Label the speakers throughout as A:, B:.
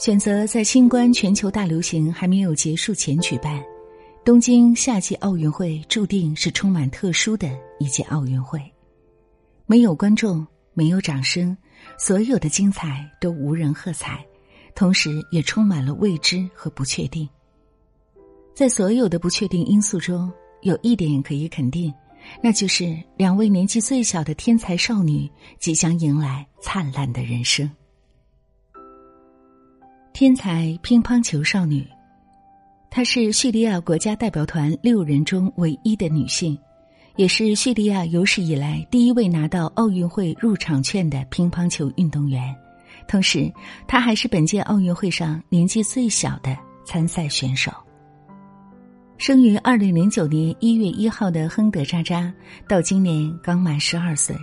A: 选择在新冠全球大流行还没有结束前举办，东京夏季奥运会注定是充满特殊的一届奥运会。没有观众，没有掌声，所有的精彩都无人喝彩，同时也充满了未知和不确定。在所有的不确定因素中，有一点可以肯定，那就是两位年纪最小的天才少女即将迎来灿烂的人生。天才乒乓球少女，她是叙利亚国家代表团六人中唯一的女性，也是叙利亚有史以来第一位拿到奥运会入场券的乒乓球运动员。同时，她还是本届奥运会上年纪最小的参赛选手。生于二零零九年一月一号的亨德扎扎，到今年刚满十二岁。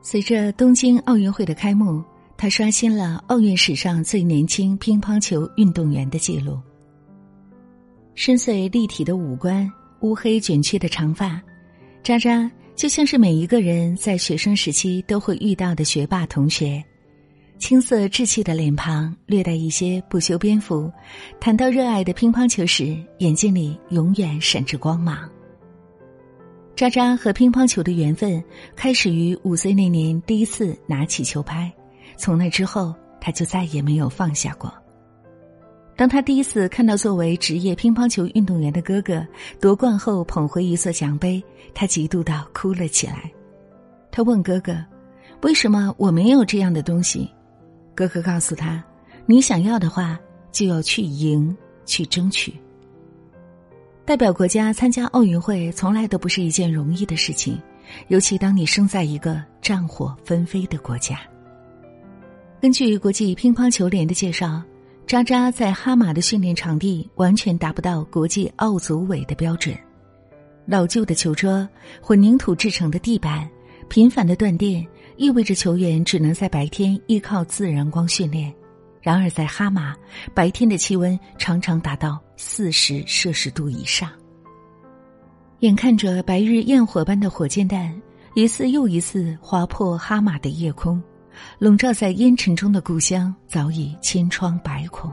A: 随着东京奥运会的开幕。他刷新了奥运史上最年轻乒乓球运动员的记录。深邃立体的五官，乌黑卷曲的长发，渣渣就像是每一个人在学生时期都会遇到的学霸同学。青涩稚气的脸庞，略带一些不修边幅。谈到热爱的乒乓球时，眼睛里永远闪着光芒。渣渣和乒乓球的缘分开始于五岁那年第一次拿起球拍。从那之后，他就再也没有放下过。当他第一次看到作为职业乒乓球运动员的哥哥夺冠后捧回一座奖杯，他嫉妒到哭了起来。他问哥哥：“为什么我没有这样的东西？”哥哥告诉他：“你想要的话，就要去赢，去争取。”代表国家参加奥运会从来都不是一件容易的事情，尤其当你生在一个战火纷飞的国家。根据国际乒乓球联的介绍，渣渣在哈马的训练场地完全达不到国际奥组委的标准。老旧的球桌、混凝土制成的地板、频繁的断电，意味着球员只能在白天依靠自然光训练。然而，在哈马，白天的气温常常达到四十摄氏度以上。眼看着白日焰火般的火箭弹一次又一次划破哈马的夜空。笼罩在烟尘中的故乡早已千疮百孔。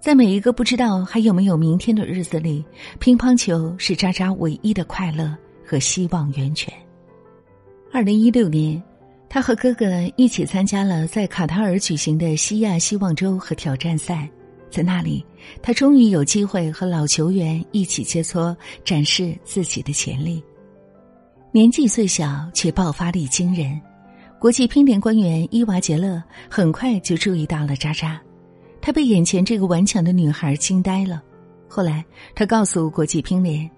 A: 在每一个不知道还有没有明天的日子里，乒乓球是渣渣唯一的快乐和希望源泉。二零一六年，他和哥哥一起参加了在卡塔尔举行的西亚希望周和挑战赛，在那里，他终于有机会和老球员一起切磋，展示自己的潜力。年纪虽小，却爆发力惊人。国际乒联官员伊娃杰勒很快就注意到了渣渣，他被眼前这个顽强的女孩惊呆了。后来，他告诉国际乒联：“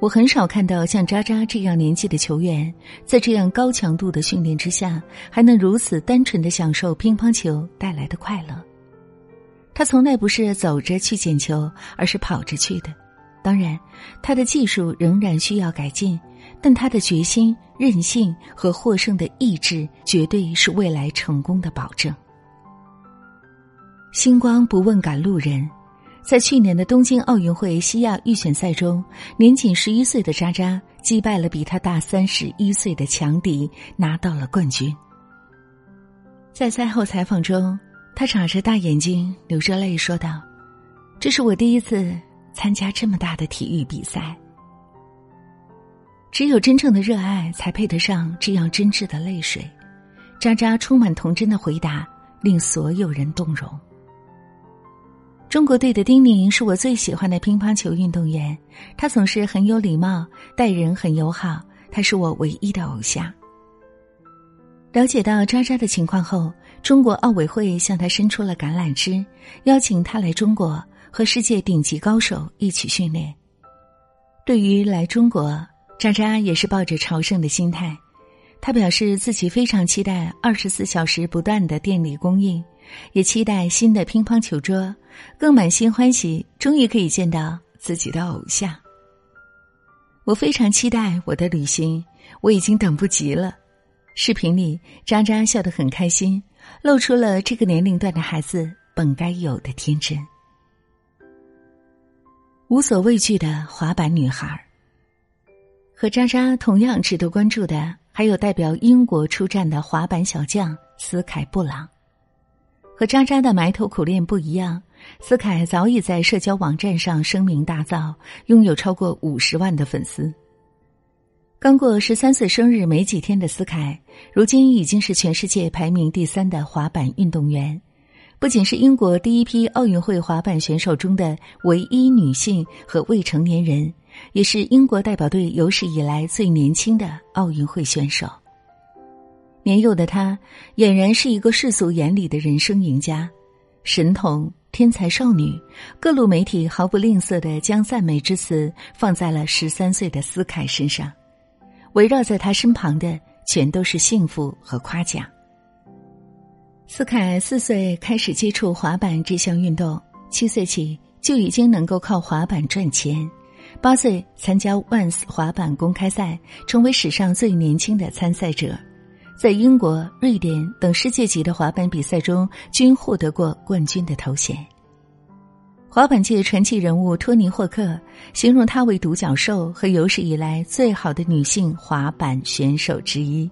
A: 我很少看到像渣渣这样年纪的球员，在这样高强度的训练之下，还能如此单纯的享受乒乓球带来的快乐。他从来不是走着去捡球，而是跑着去的。当然，他的技术仍然需要改进。”但他的决心、韧性和获胜的意志，绝对是未来成功的保证。星光不问赶路人，在去年的东京奥运会西亚预选赛中，年仅十一岁的渣渣击败了比他大三十一岁的强敌，拿到了冠军。在赛后采访中，他眨着大眼睛，流着泪说道：“这是我第一次参加这么大的体育比赛。”只有真正的热爱，才配得上这样真挚的泪水。渣渣充满童真的回答，令所有人动容。中国队的丁宁是我最喜欢的乒乓球运动员，他总是很有礼貌，待人很友好，他是我唯一的偶像。了解到渣渣的情况后，中国奥委会向他伸出了橄榄枝，邀请他来中国和世界顶级高手一起训练。对于来中国。渣渣也是抱着朝圣的心态，他表示自己非常期待二十四小时不断的电力供应，也期待新的乒乓球桌，更满心欢喜，终于可以见到自己的偶像。我非常期待我的旅行，我已经等不及了。视频里，渣渣笑得很开心，露出了这个年龄段的孩子本该有的天真，无所畏惧的滑板女孩。和渣渣同样值得关注的，还有代表英国出战的滑板小将斯凯布朗。和渣渣的埋头苦练不一样，斯凯早已在社交网站上声名大噪，拥有超过五十万的粉丝。刚过十三岁生日没几天的斯凯，如今已经是全世界排名第三的滑板运动员，不仅是英国第一批奥运会滑板选手中的唯一女性和未成年人，也是英国代表队有史以来最年轻的奥运会选手。年幼的他，俨然是一个世俗眼里的人生赢家，神童、天才少女，各路媒体毫不吝啬的将赞美之词放在了十三岁的斯凯身上，围绕在他身旁的全都是幸福和夸奖。斯凯四岁开始接触滑板这项运动，七岁起就已经能够靠滑板赚钱，八岁参加 Once 滑板公开赛，成为史上最年轻的参赛者。在英国、瑞典等世界级的滑板比赛中，均获得过冠军的头衔。滑板界传奇人物托尼·霍克形容她为“独角兽”和有史以来最好的女性滑板选手之一。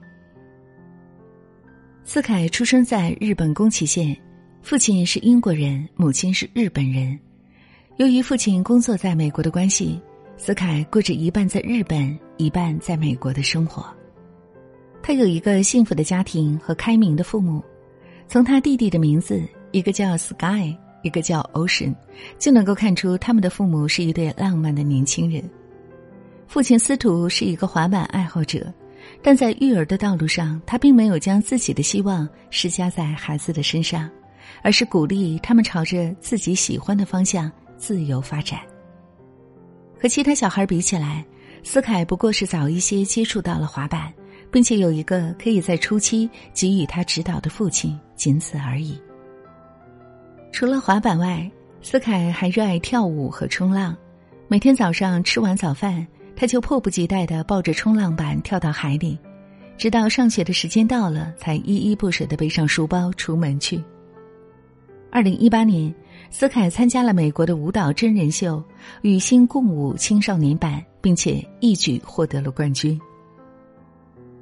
A: 斯凯出生在日本宫崎县，父亲是英国人，母亲是日本人。由于父亲工作在美国的关系，斯凯过着一半在日本、一半在美国的生活。他有一个幸福的家庭和开明的父母，从他弟弟的名字，一个叫 Sky，一个叫 Ocean，就能够看出他们的父母是一对浪漫的年轻人。父亲司徒是一个滑板爱好者，但在育儿的道路上，他并没有将自己的希望施加在孩子的身上，而是鼓励他们朝着自己喜欢的方向自由发展。和其他小孩比起来，斯凯不过是早一些接触到了滑板。并且有一个可以在初期给予他指导的父亲，仅此而已。除了滑板外，斯凯还热爱跳舞和冲浪。每天早上吃完早饭，他就迫不及待的抱着冲浪板跳到海里，直到上学的时间到了，才依依不舍的背上书包出门去。二零一八年，斯凯参加了美国的舞蹈真人秀《与星共舞》青少年版，并且一举获得了冠军。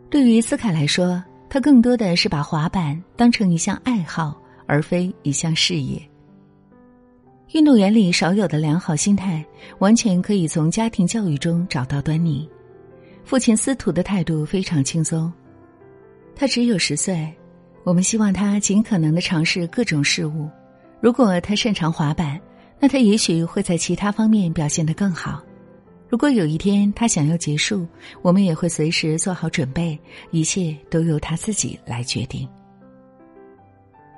A: 对于斯凯来说，他更多的是把滑板当成一项爱好，而非一项事业。运动员里少有的良好心态，完全可以从家庭教育中找到端倪。父亲司徒的态度非常轻松，他只有十岁，我们希望他尽可能的尝试各种事物。如果他擅长滑板，那他也许会在其他方面表现得更好。如果有一天他想要结束，我们也会随时做好准备，一切都由他自己来决定。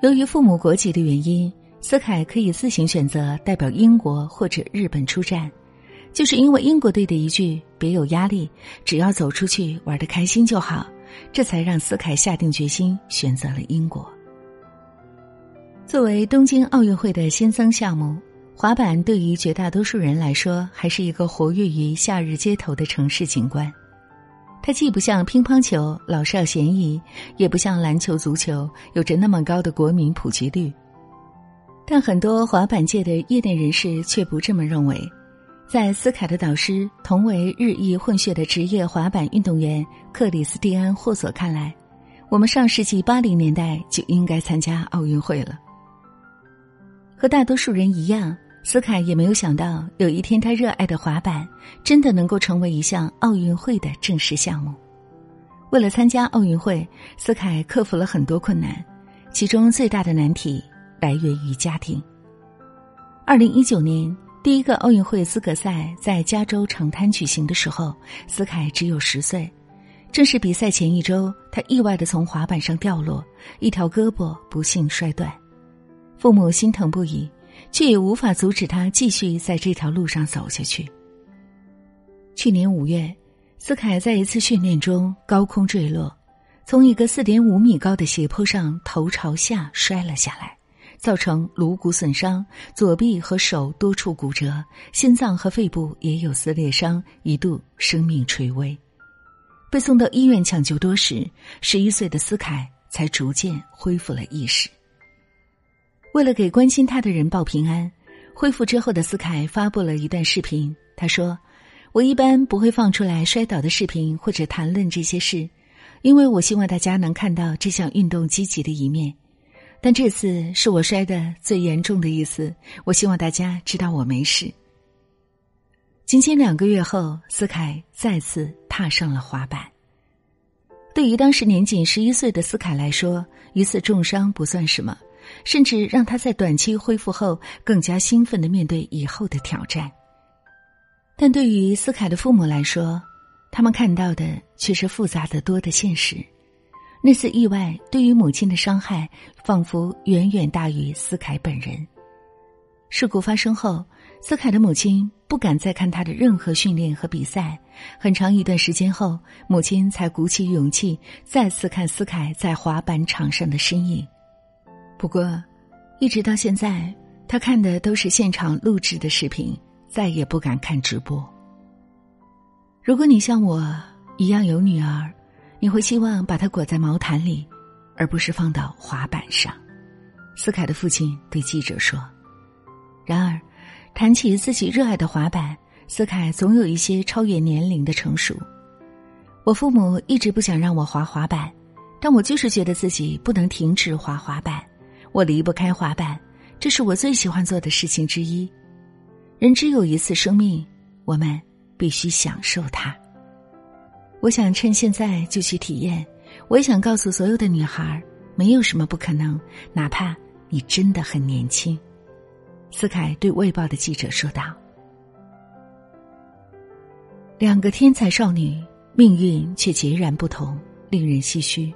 A: 由于父母国籍的原因，斯凯可以自行选择代表英国或者日本出战，就是因为英国队的一句“别有压力，只要走出去玩的开心就好”，这才让斯凯下定决心选择了英国。作为东京奥运会的新增项目。滑板对于绝大多数人来说，还是一个活跃于夏日街头的城市景观。它既不像乒乓球老少咸宜，也不像篮球、足球有着那么高的国民普及率。但很多滑板界的业内人士却不这么认为。在斯凯的导师、同为日益混血的职业滑板运动员克里斯蒂安·霍索看来，我们上世纪八零年代就应该参加奥运会了。和大多数人一样。斯凯也没有想到，有一天他热爱的滑板真的能够成为一项奥运会的正式项目。为了参加奥运会，斯凯克服了很多困难，其中最大的难题来源于家庭。二零一九年，第一个奥运会资格赛在加州长滩举行的时候，斯凯只有十岁。正是比赛前一周，他意外的从滑板上掉落，一条胳膊不幸摔断，父母心疼不已。却也无法阻止他继续在这条路上走下去。去年五月，斯凯在一次训练中高空坠落，从一个四点五米高的斜坡上头朝下摔了下来，造成颅骨损伤，左臂和手多处骨折，心脏和肺部也有撕裂伤，一度生命垂危。被送到医院抢救多时，十一岁的斯凯才逐渐恢复了意识。为了给关心他的人报平安，恢复之后的斯凯发布了一段视频。他说：“我一般不会放出来摔倒的视频或者谈论这些事，因为我希望大家能看到这项运动积极的一面。但这次是我摔的最严重的一次。我希望大家知道我没事。仅仅两个月后，斯凯再次踏上了滑板。对于当时年仅十一岁的斯凯来说，一次重伤不算什么，甚至让他在短期恢复后更加兴奋的面对以后的挑战。但对于斯凯的父母来说，他们看到的却是复杂的多的现实。那次意外对于母亲的伤害，仿佛远远大于斯凯本人。事故发生后，斯凯的母亲不敢再看他的任何训练和比赛。很长一段时间后，母亲才鼓起勇气再次看斯凯在滑板场上的身影。不过，一直到现在，他看的都是现场录制的视频，再也不敢看直播。如果你像我一样有女儿，你会希望把她裹在毛毯里，而不是放到滑板上。斯凯的父亲对记者说。然而，谈起自己热爱的滑板，斯凯总有一些超越年龄的成熟。我父母一直不想让我滑滑板，但我就是觉得自己不能停止滑滑板。我离不开滑板，这是我最喜欢做的事情之一。人只有一次生命，我们必须享受它。我想趁现在就去体验。我也想告诉所有的女孩，没有什么不可能，哪怕你真的很年轻。斯凯对《卫报》的记者说道：“两个天才少女，命运却截然不同，令人唏嘘。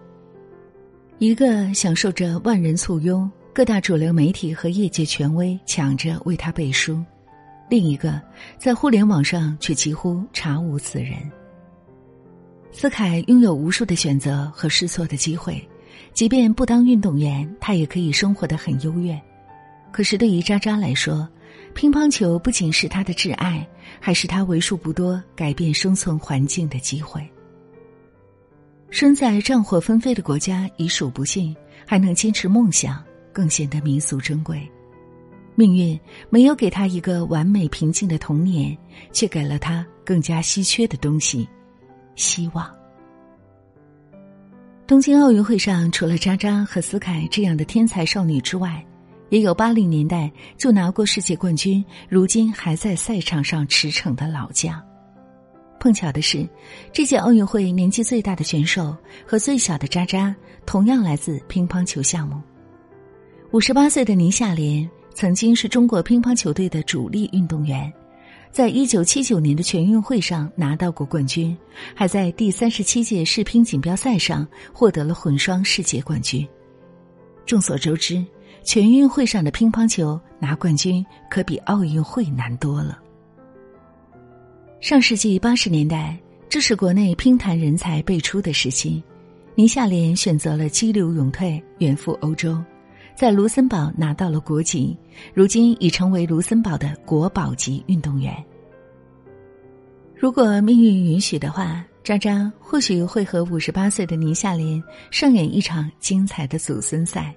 A: 一个享受着万人簇拥，各大主流媒体和业界权威抢着为他背书；另一个在互联网上却几乎查无此人。斯凯拥有无数的选择和试错的机会，即便不当运动员，他也可以生活的很优越。”可是，对于渣渣来说，乒乓球不仅是他的挚爱，还是他为数不多改变生存环境的机会。身在战火纷飞的国家，已属不幸，还能坚持梦想，更显得弥足珍贵。命运没有给他一个完美平静的童年，却给了他更加稀缺的东西——希望。东京奥运会上，除了渣渣和斯凯这样的天才少女之外，也有八零年代就拿过世界冠军，如今还在赛场上驰骋的老将。碰巧的是，这届奥运会年纪最大的选手和最小的渣渣同样来自乒乓球项目。五十八岁的倪夏莲曾经是中国乒乓球队的主力运动员，在一九七九年的全运会上拿到过冠军，还在第三十七届世乒锦标赛上获得了混双世界冠军。众所周知。全运会上的乒乓球拿冠军可比奥运会难多了。上世纪八十年代，这是国内乒坛人才辈出的时期，倪夏莲选择了激流勇退，远赴欧洲，在卢森堡拿到了国籍，如今已成为卢森堡的国宝级运动员。如果命运允许的话，渣渣或许会和五十八岁的倪夏莲上演一场精彩的祖孙赛。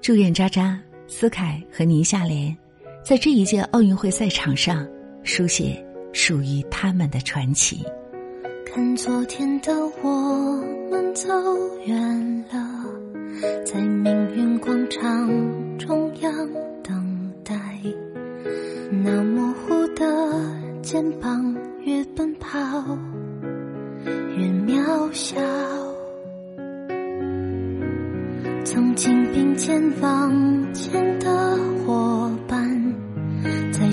A: 祝愿渣渣、思凯和倪夏莲，在这一届奥运会赛场上书写属于他们的传奇。
B: 看昨天的我们走远了，在命运广场中央等待，那模糊的肩膀越奔跑越渺小。曾经并肩往前的伙伴，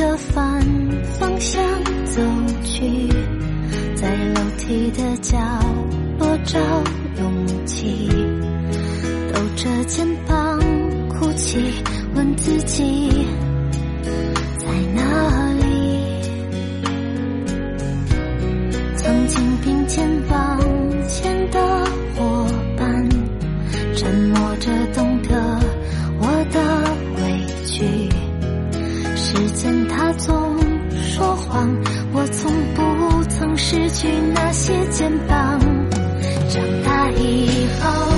B: 的反方向走去在楼梯的角落找勇气抖着肩膀哭泣问自己在哪里曾经并肩往前的伙伴沉默去那些肩膀长大以后